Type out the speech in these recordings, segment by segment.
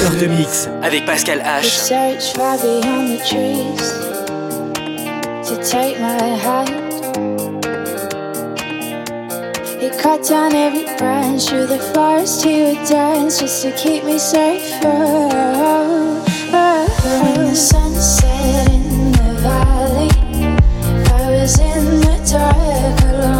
Deux heures de mix avec Pascal H. He cut down every branch through the forest. He would dance just to keep me safe. Oh. When the sun set in the valley, I was in the dark alone.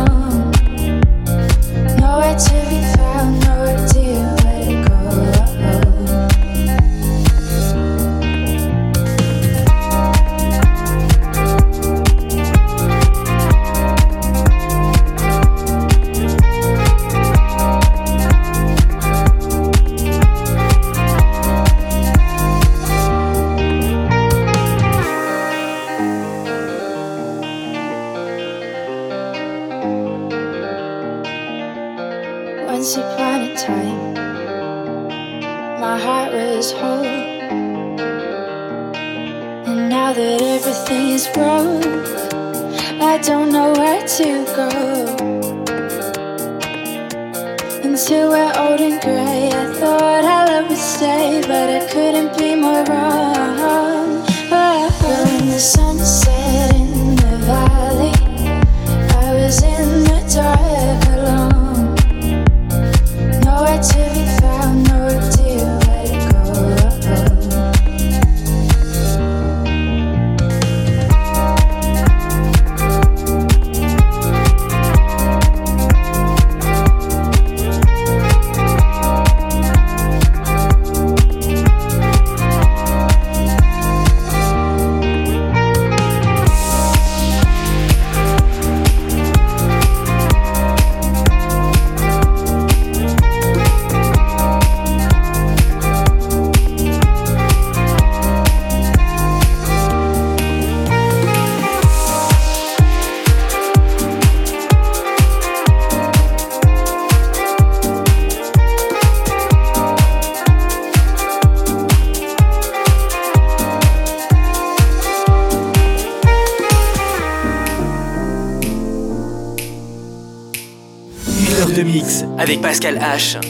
avec Pascal H.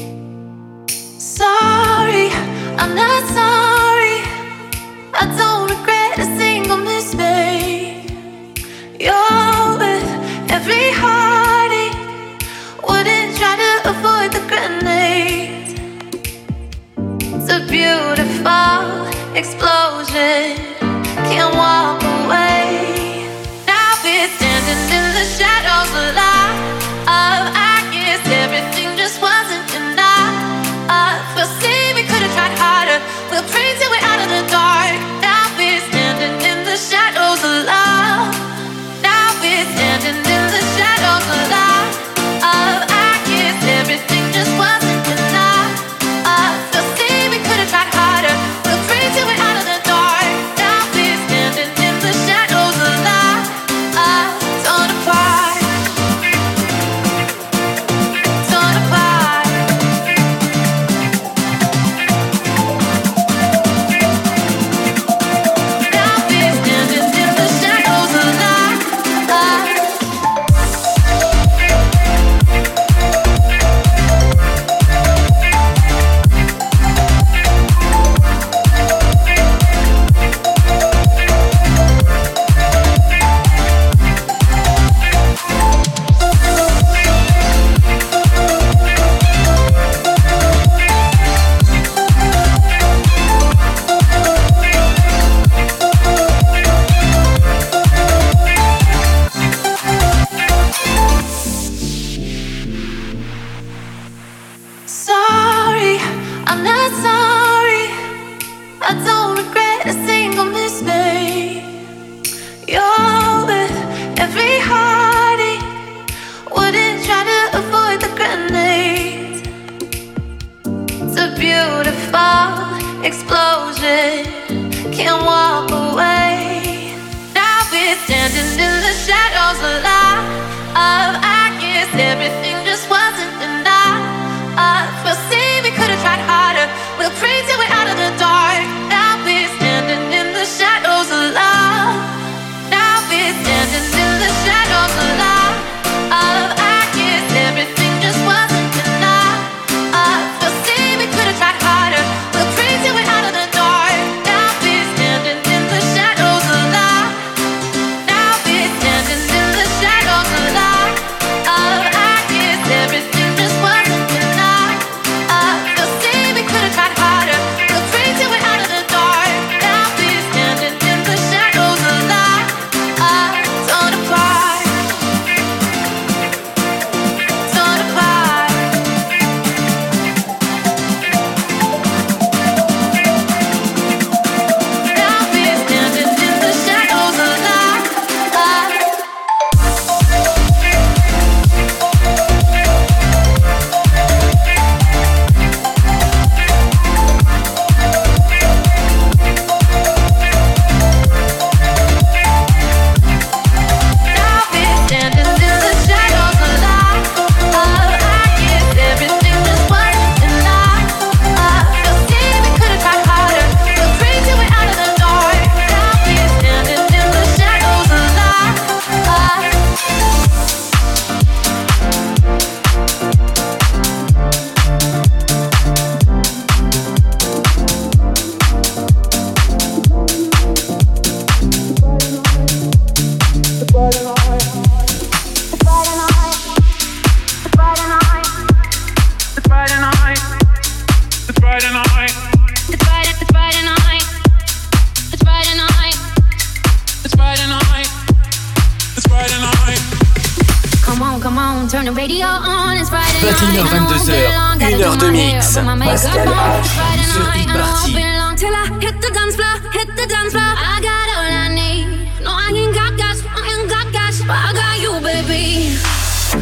I got you, baby.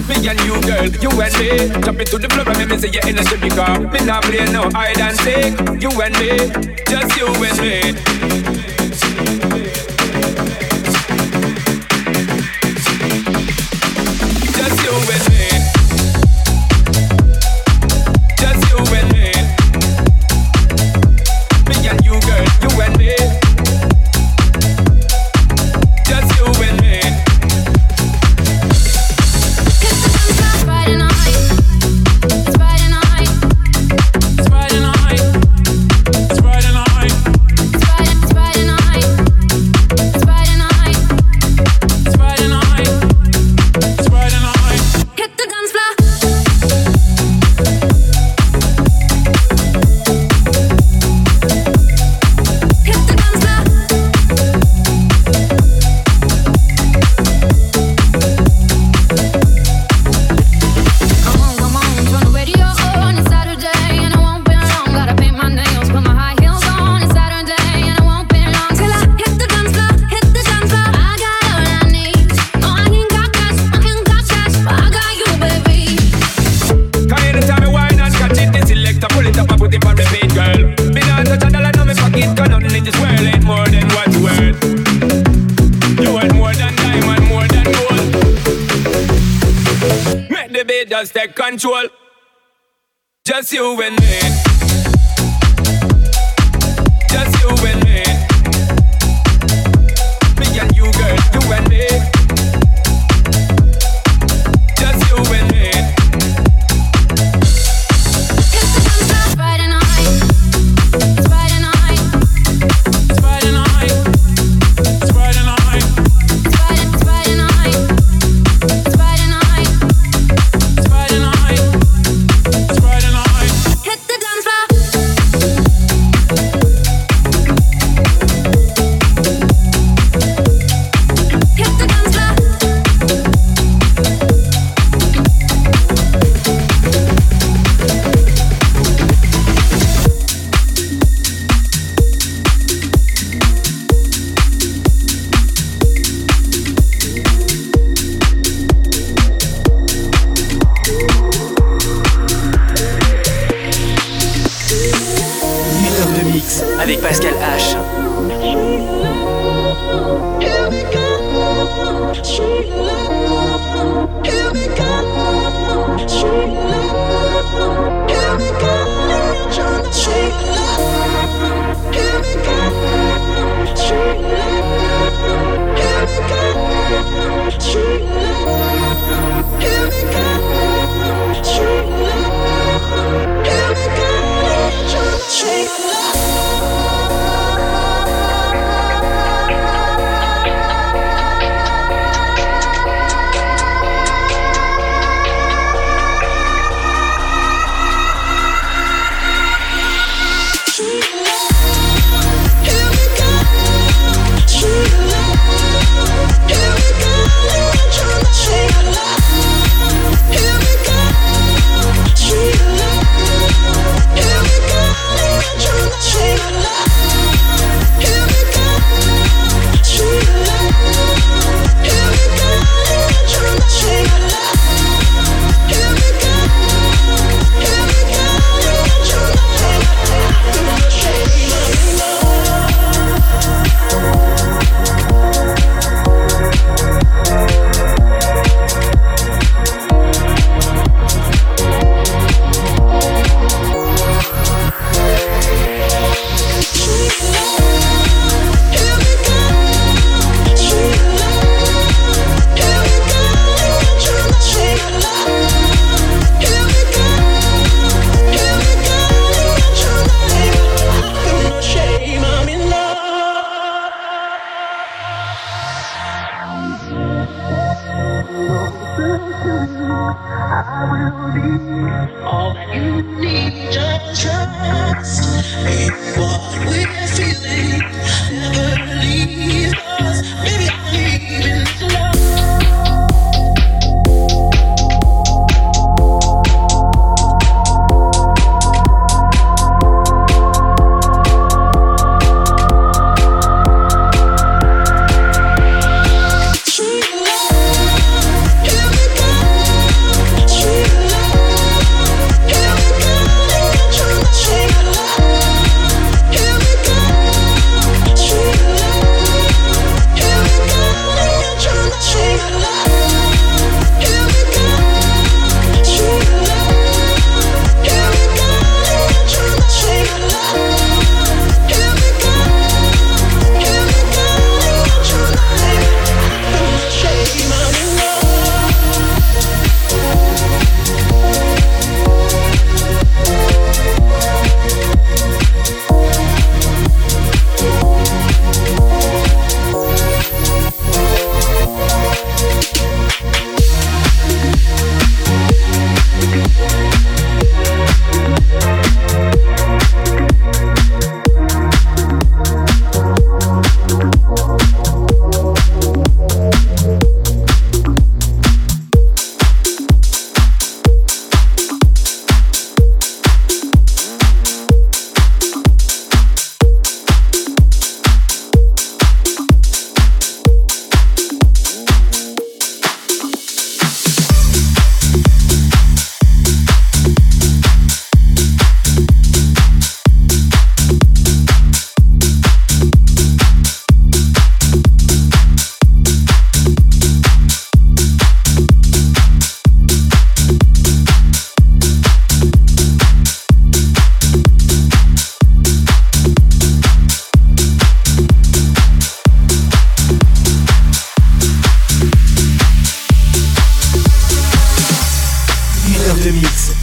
Me and you, girl, you and me. Jump into the floor and make me see your energy because me not play no hide and seek. You and me, just you and me.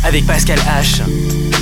Avec Pascal H.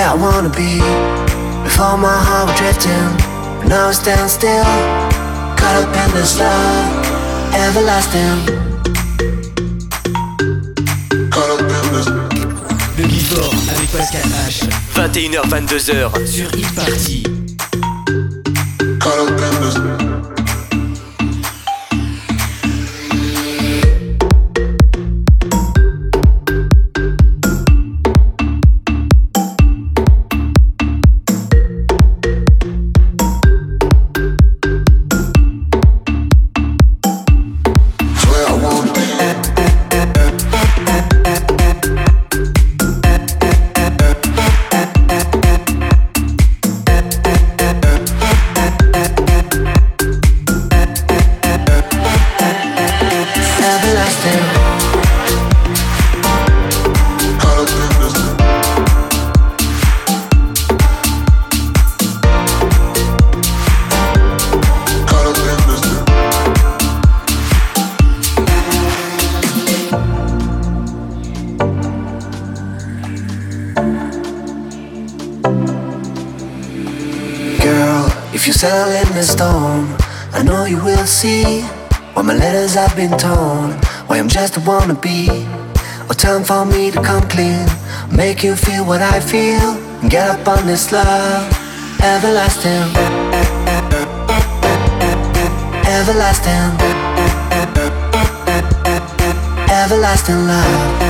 where I wanna be. Before my heart was drifting, and now I stand still. Caught up in this love, everlasting. Caught up in this. Le Guifort avec Pascal H. 21h, 22h sur e Party. Caught up in this. I'm be. a. Or time for me to come clean. Make you feel what I feel. Get up on this love, everlasting. everlasting, everlasting love,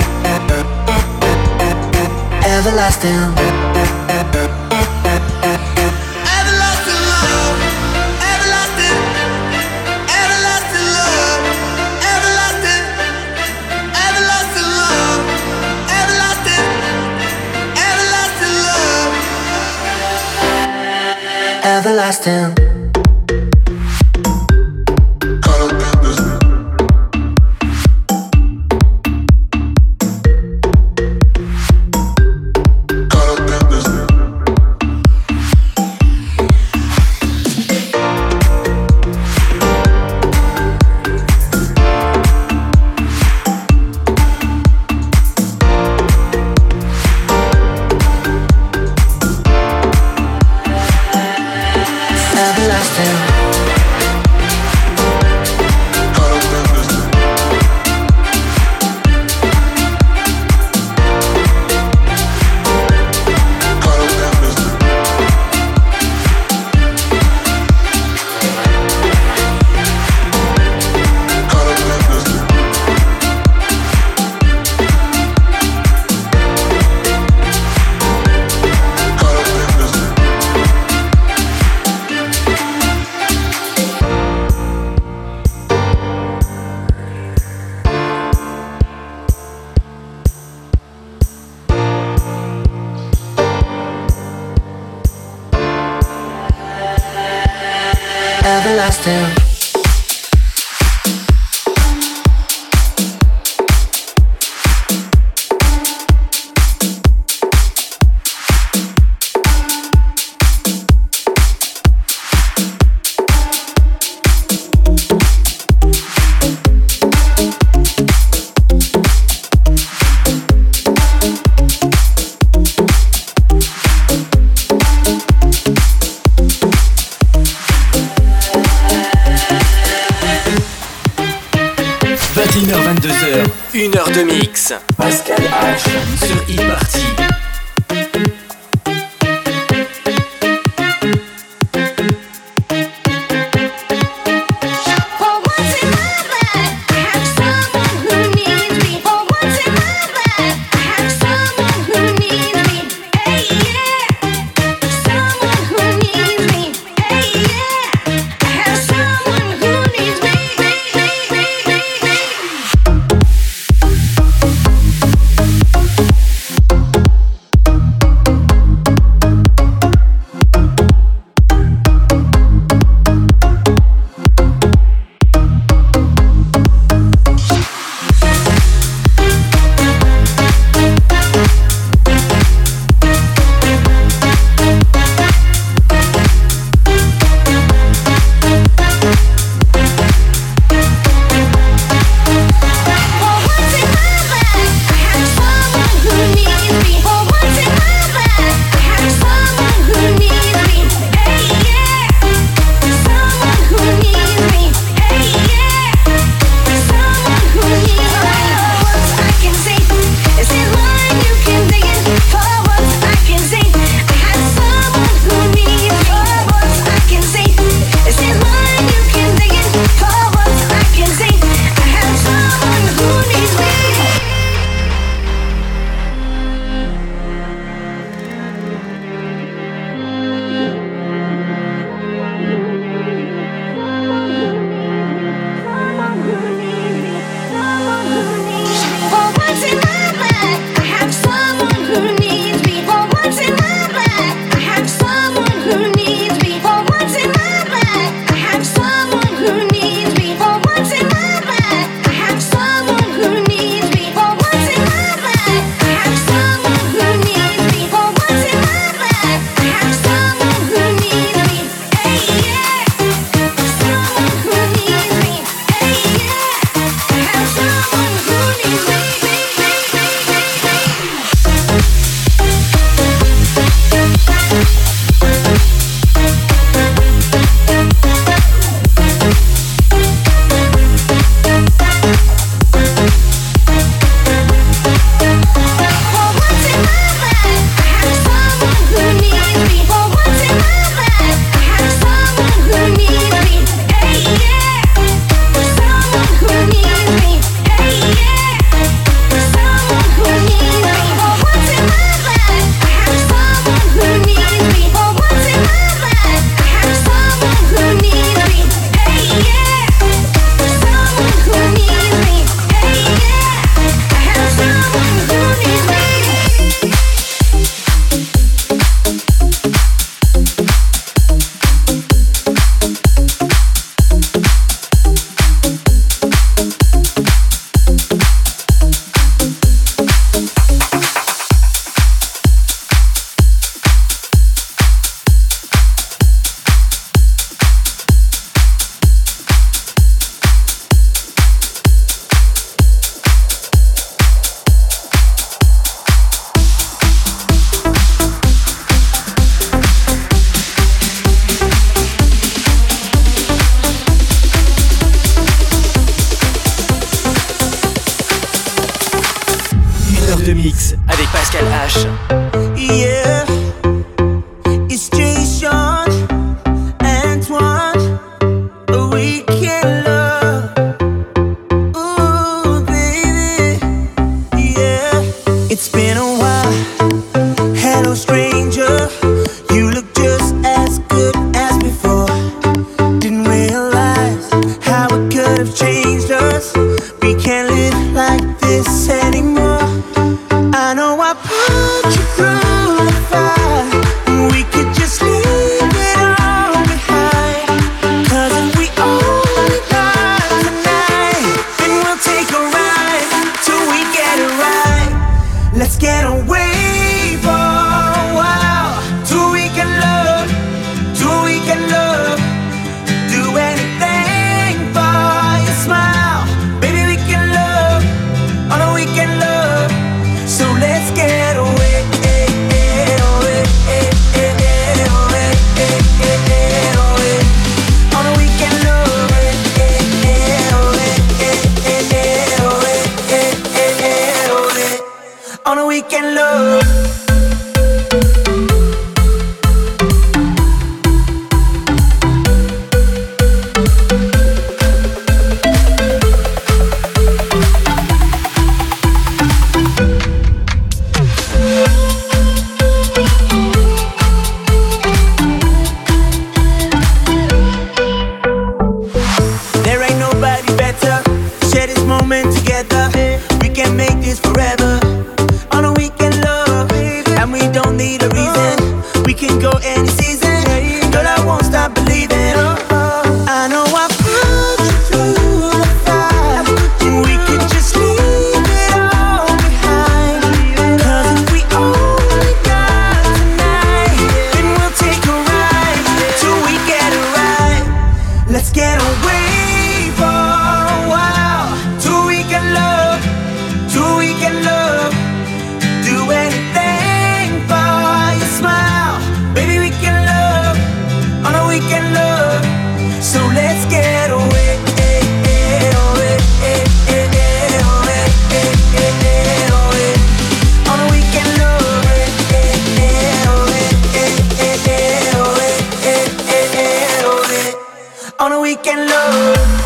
everlasting. Everlasting making love.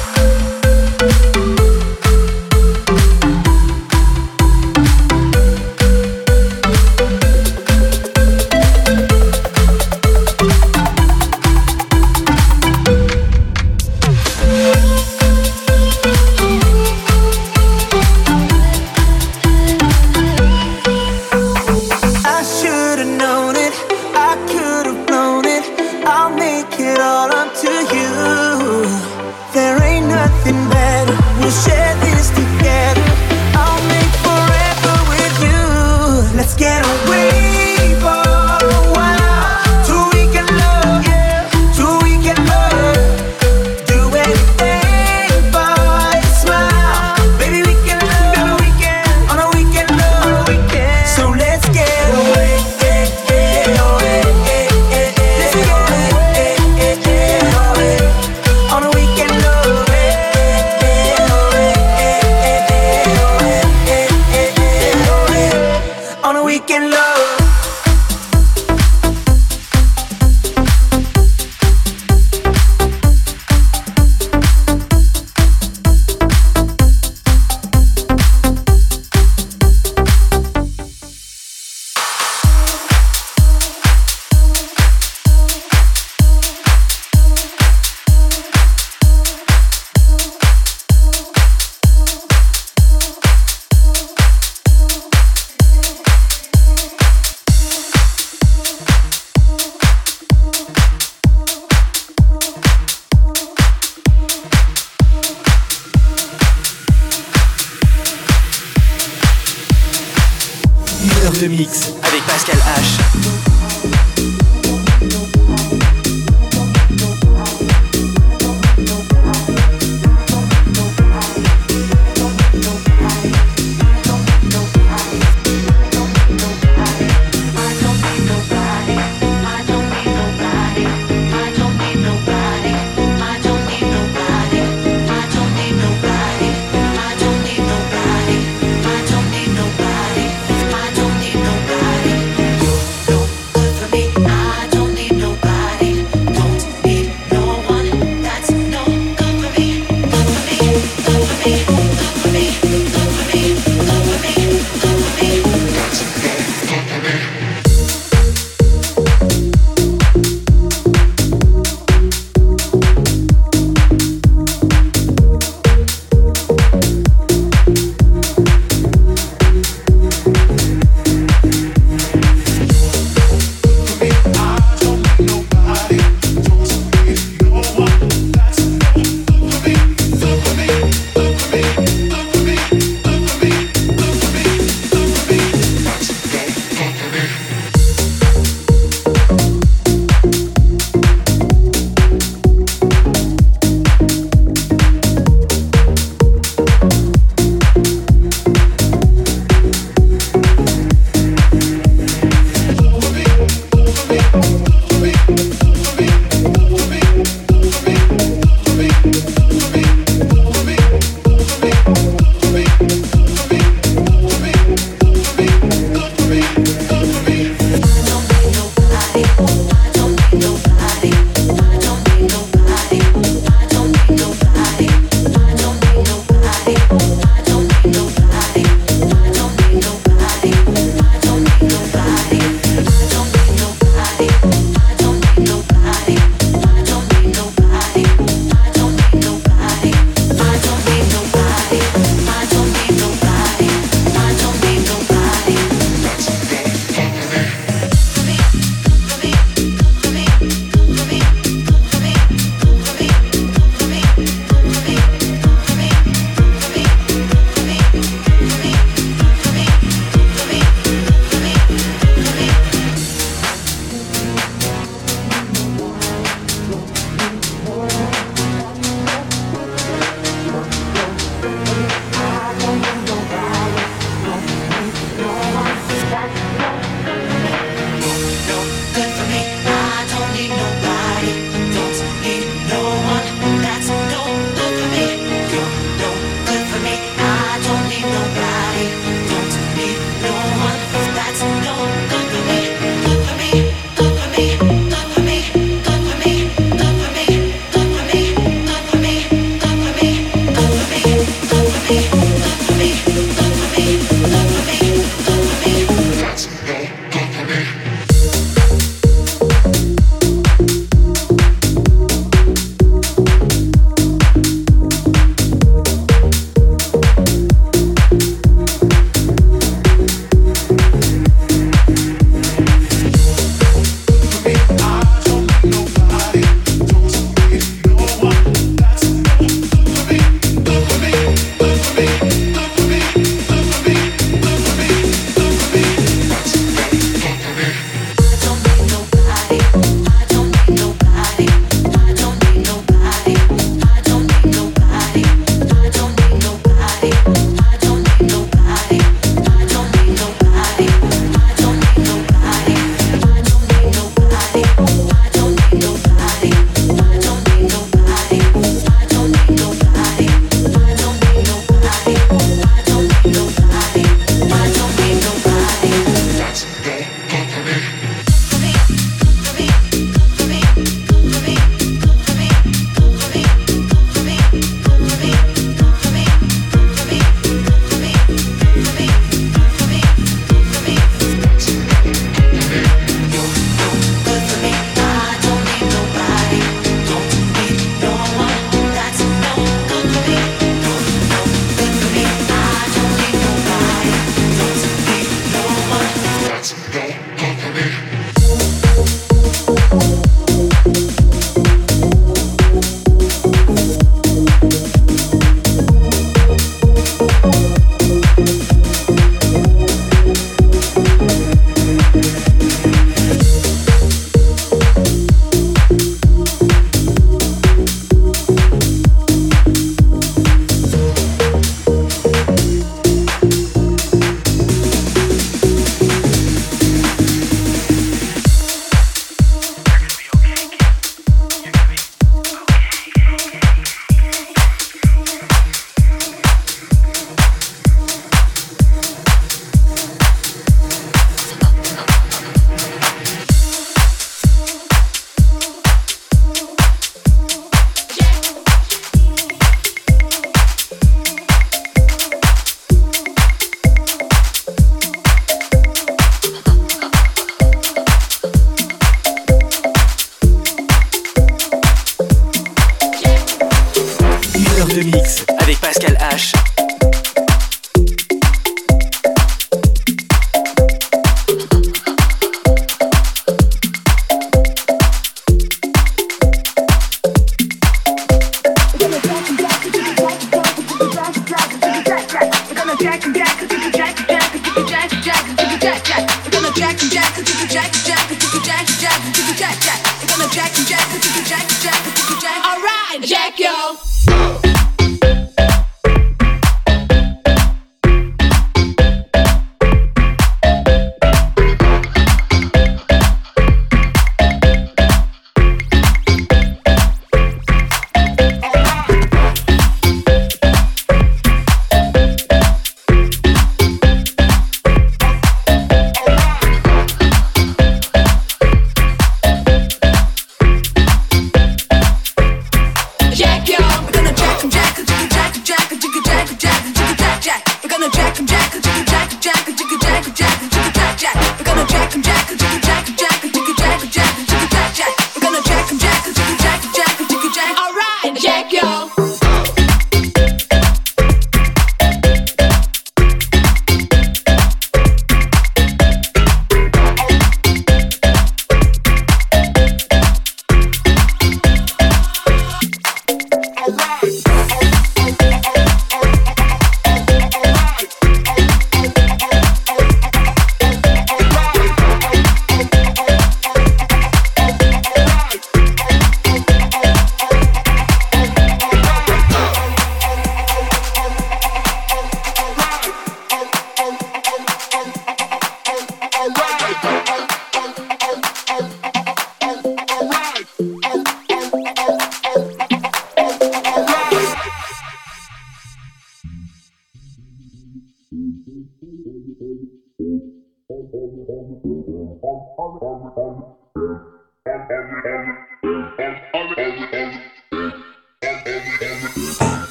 Avec Pascal H.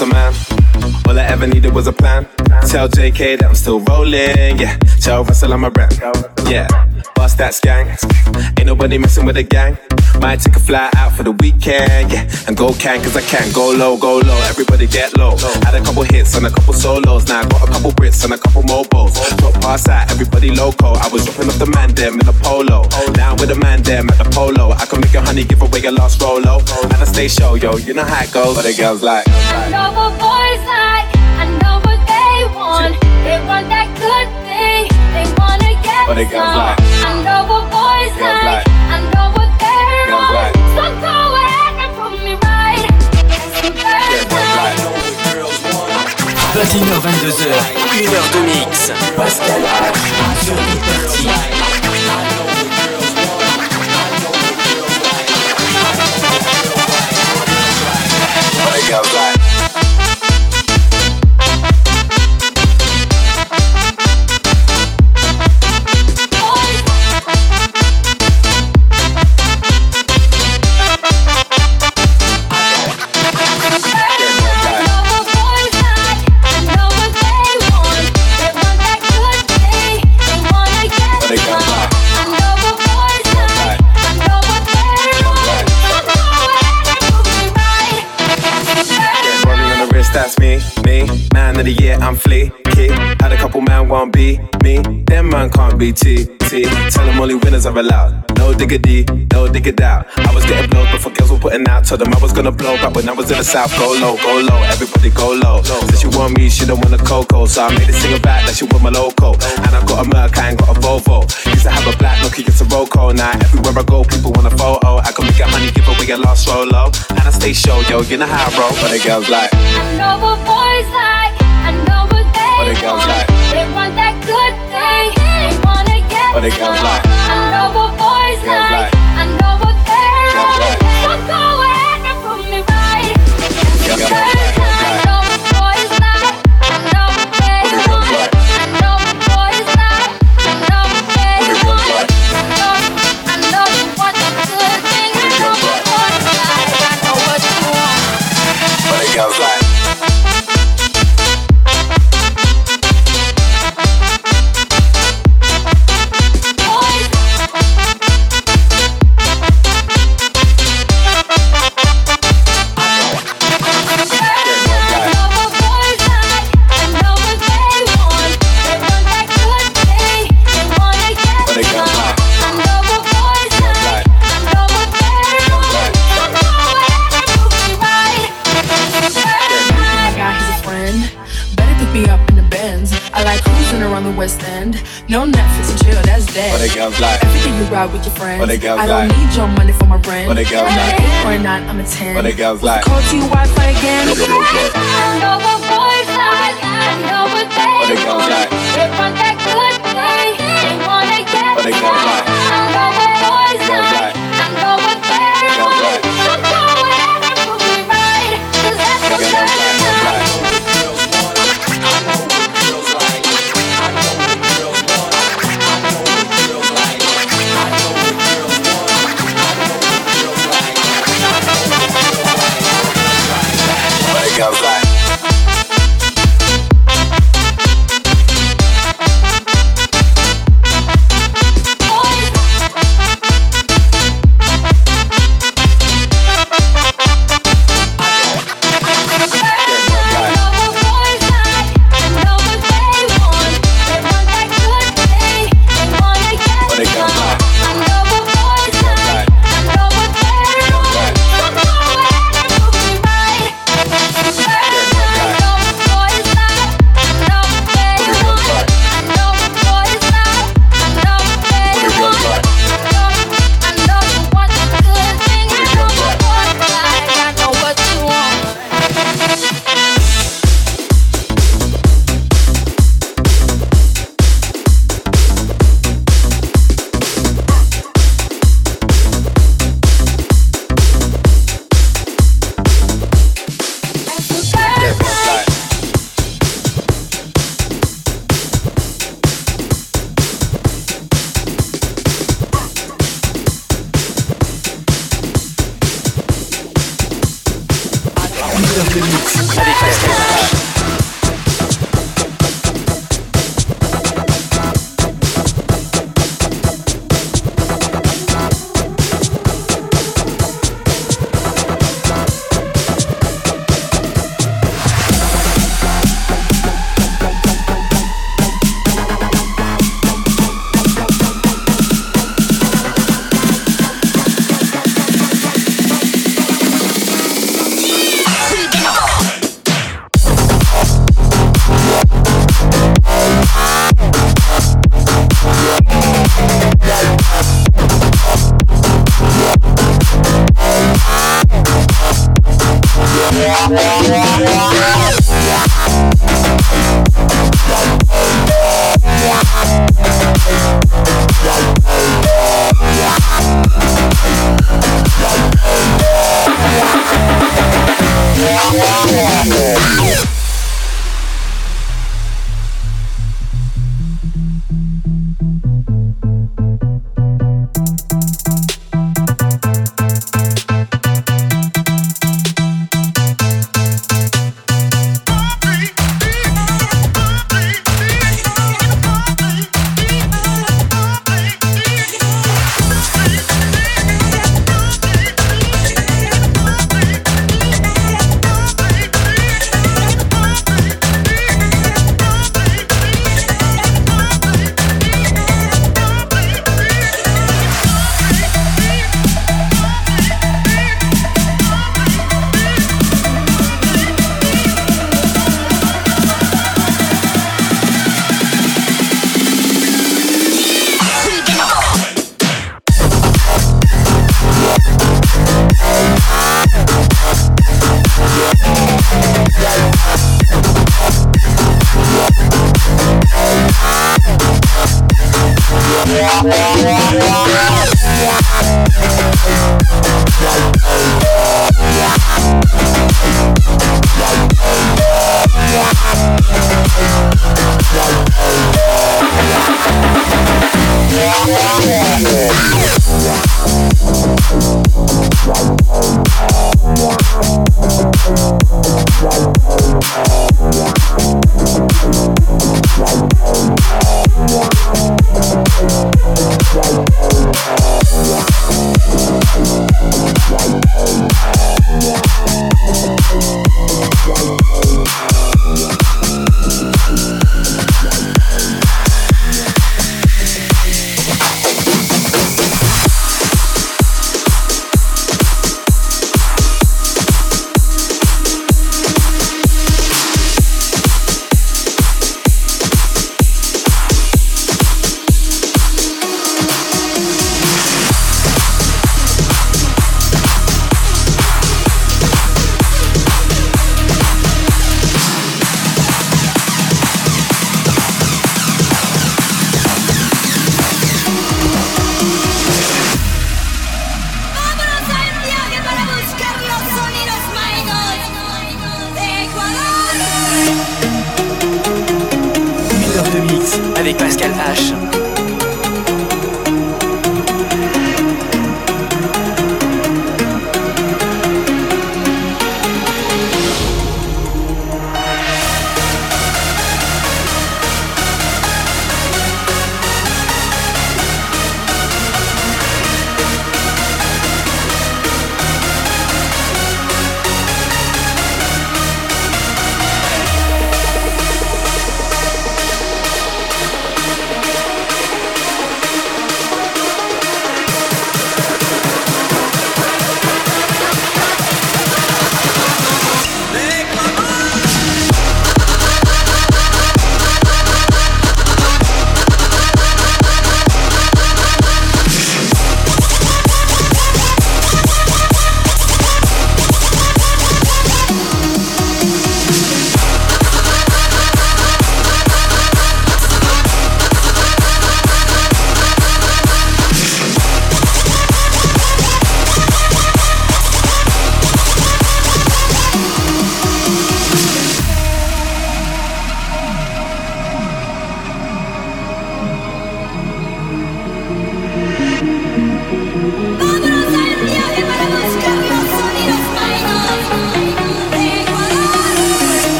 a man. All I ever needed was a plan that I'm still rolling. Yeah, tell Russell I'm a rap. Yeah, bust that gang. Ain't nobody messing with the gang. Might take a fly out for the weekend. Yeah, and go can cause I can. Go low, go low. Everybody get low. Had a couple hits and a couple solos. Now I got a couple Brits and a couple mobiles. Drop past that, everybody loco. I was dropping off the man them in a polo. Now with the man them at the polo. I can make a honey give away a last rolo. And I stay show, yo. You know how it goes. But the girls like. I know what boys like. I know what they want. That good thing. They wanna get oh, they boys like. Black. I on. So ahead and put right. 21h, 22h, 1h de mix. Pascal, of the year, I'm fleeky. Had a couple man won't be me. Them man can't be T. T. Tell them only winners are allowed. No diggity, no dig it out. I was getting blows before girls were putting out. Told them I was gonna blow back when I was in the south. Go low, go low, everybody go low. Said she want me, she don't want a cocoa. So I made it sing back like she want my loco. And I got a Merc, I ain't got a Volvo. Used to have a black Nokia, it's a Roco. Now everywhere I go, people want a photo. I can make that money, give away a lost solo. And I stay show, yo, you know how I roll. But the girls like, I know boys like. I know what they, they want. Like? They want that good thing. They wanna get what they like? I know what boys like. I know what they're like. So go ahead and prove me right. No Netflix and chill, that's dead. What they girls like? Everything you ride with your friends. What they girls I don't need your money for my rent. What they like? 8 or 9, I'm a 10. What they girls like? Call to Wi-Fi again. De mix